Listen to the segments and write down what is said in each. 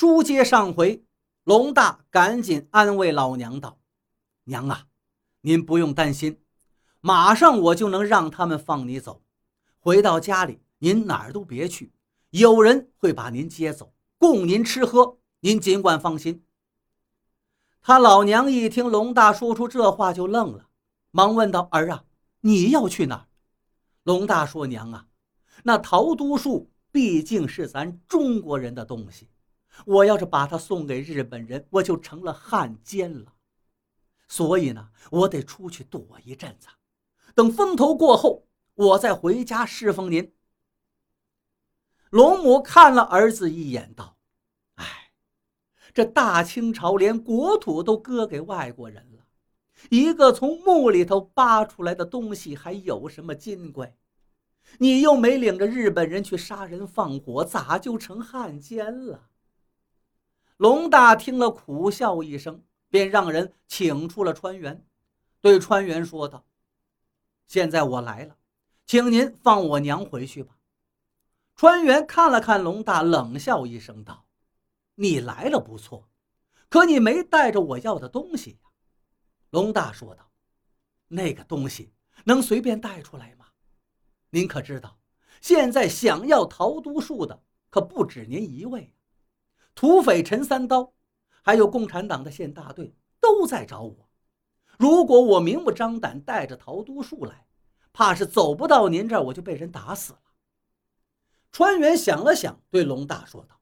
书接上回，龙大赶紧安慰老娘道：“娘啊，您不用担心，马上我就能让他们放你走。回到家里，您哪儿都别去，有人会把您接走，供您吃喝。您尽管放心。”他老娘一听龙大说出这话，就愣了，忙问道：“儿啊，你要去哪儿？”龙大说：“娘啊，那桃都树毕竟是咱中国人的东西。”我要是把它送给日本人，我就成了汉奸了。所以呢，我得出去躲一阵子，等风头过后，我再回家侍奉您。龙母看了儿子一眼，道：“哎，这大清朝连国土都割给外国人了，一个从墓里头扒出来的东西还有什么金贵？你又没领着日本人去杀人放火，咋就成汉奸了？”龙大听了，苦笑一声，便让人请出了川原，对川原说道：“现在我来了，请您放我娘回去吧。”川原看了看龙大，冷笑一声道：“你来了不错，可你没带着我要的东西呀。”龙大说道：“那个东西能随便带出来吗？您可知道，现在想要桃都树的可不止您一位。”土匪陈三刀，还有共产党的县大队都在找我。如果我明目张胆带着陶都树来，怕是走不到您这儿，我就被人打死了。川原想了想，对龙大说道：“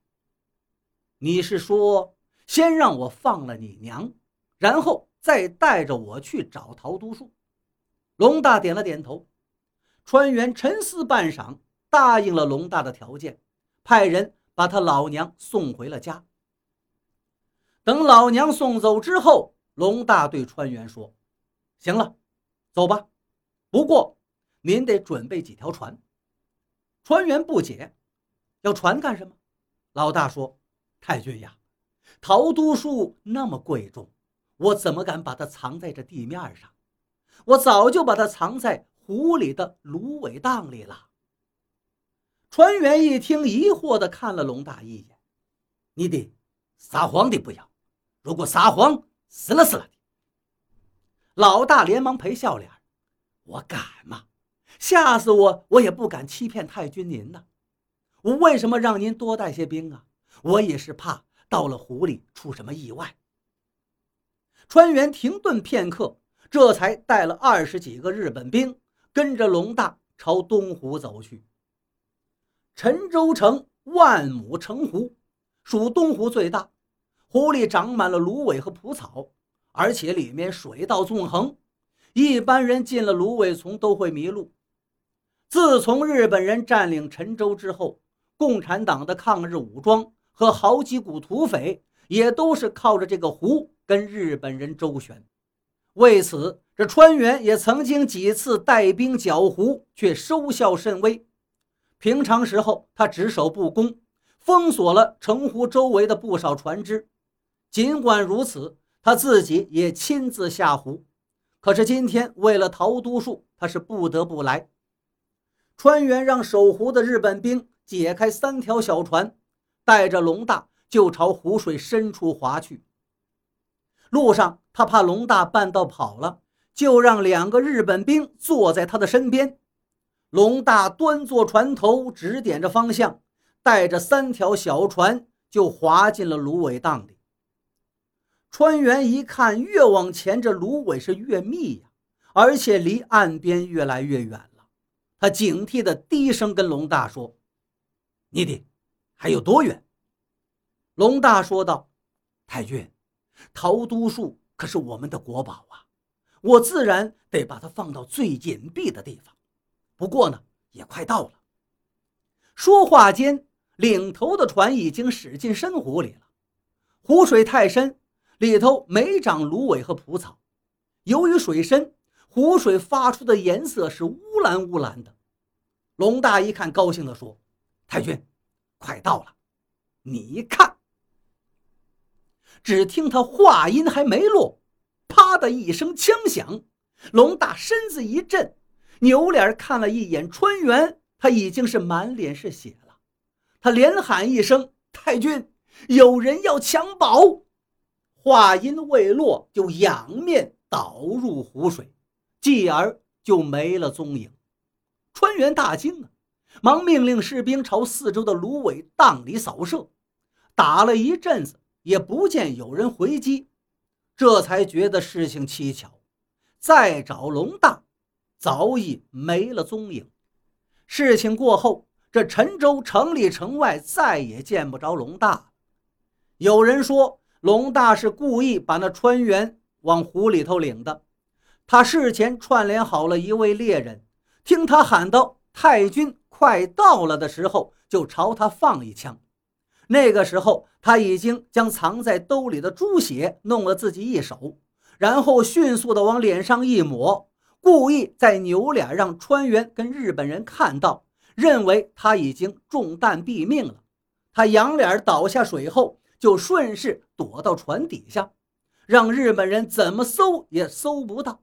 你是说，先让我放了你娘，然后再带着我去找陶都树？”龙大点了点头。川原沉思半晌，答应了龙大的条件，派人。把他老娘送回了家。等老娘送走之后，龙大对川原说：“行了，走吧。不过您得准备几条船。”船员不解：“要船干什么？”老大说：“太君呀，桃都树那么贵重，我怎么敢把它藏在这地面上？我早就把它藏在湖里的芦苇荡里了。”船员一听，疑惑地看了龙大一眼：“你得撒谎的不要，如果撒谎，死了死了的。”老大连忙赔笑脸：“我敢吗？吓死我，我也不敢欺骗太君您呢。我为什么让您多带些兵啊？我也是怕到了湖里出什么意外。”船员停顿片刻，这才带了二十几个日本兵，跟着龙大朝东湖走去。陈州城万亩城湖，属东湖最大，湖里长满了芦苇和蒲草，而且里面水道纵横，一般人进了芦苇丛都会迷路。自从日本人占领陈州之后，共产党的抗日武装和好几股土匪也都是靠着这个湖跟日本人周旋。为此，这川原也曾经几次带兵剿湖，却收效甚微。平常时候，他只守不攻，封锁了城湖周围的不少船只。尽管如此，他自己也亲自下湖。可是今天为了逃都树，他是不得不来。川原让守湖的日本兵解开三条小船，带着龙大就朝湖水深处划去。路上，他怕龙大半道跑了，就让两个日本兵坐在他的身边。龙大端坐船头，指点着方向，带着三条小船就划进了芦苇荡里。川原一看，越往前这芦苇是越密呀，而且离岸边越来越远了。他警惕地低声跟龙大说：“你的还有多远？”龙大说道：“太君，桃都树可是我们的国宝啊，我自然得把它放到最隐蔽的地方。”不过呢，也快到了。说话间，领头的船已经驶进深湖里了。湖水太深，里头没长芦苇和蒲草。由于水深，湖水发出的颜色是乌蓝乌蓝的。龙大一看，高兴地说：“太君，快到了！你看。”只听他话音还没落，啪的一声枪响，龙大身子一震。扭脸看了一眼川原，他已经是满脸是血了。他连喊一声：“太君，有人要抢宝！”话音未落，就仰面倒入湖水，继而就没了踪影。川原大惊啊，忙命令士兵朝四周的芦苇荡里扫射，打了一阵子也不见有人回击，这才觉得事情蹊跷，再找龙大，早已没了踪影。事情过后，这陈州城里城外再也见不着龙大。有人说，龙大是故意把那川原往湖里头领的，他事前串联好了一位猎人。听他喊道：“太君快到了”的时候，就朝他放一枪。那个时候，他已经将藏在兜里的猪血弄了自己一手，然后迅速的往脸上一抹，故意在扭脸让川原跟日本人看到，认为他已经中弹毙命了。他仰脸倒下水后，就顺势躲到船底下，让日本人怎么搜也搜不到。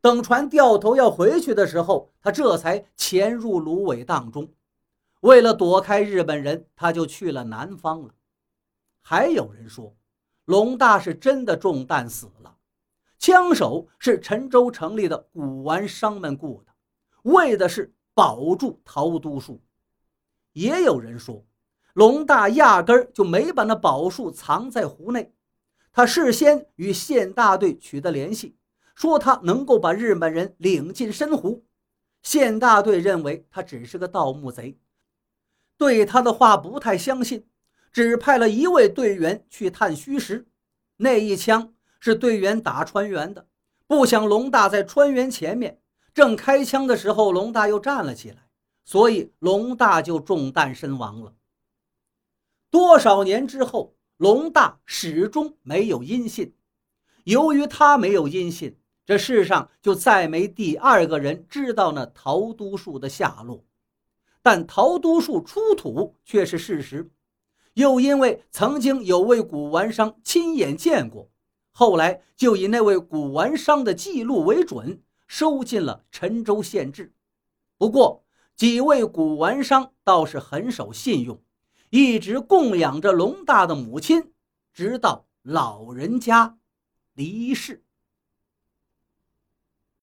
等船掉头要回去的时候，他这才潜入芦苇荡中。为了躲开日本人，他就去了南方了。还有人说，龙大是真的中弹死了，枪手是陈州城里的古玩商们雇的，为的是保住陶都树。也有人说，龙大压根儿就没把那宝树藏在湖内，他事先与县大队取得联系。说他能够把日本人领进深湖，县大队认为他只是个盗墓贼，对他的话不太相信，只派了一位队员去探虚实。那一枪是队员打川原的，不想龙大在川原前面，正开枪的时候，龙大又站了起来，所以龙大就中弹身亡了。多少年之后，龙大始终没有音信，由于他没有音信。这世上就再没第二个人知道那陶都树的下落，但陶都树出土却是事实。又因为曾经有位古玩商亲眼见过，后来就以那位古玩商的记录为准，收进了陈州县志。不过几位古玩商倒是很守信用，一直供养着龙大的母亲，直到老人家离世。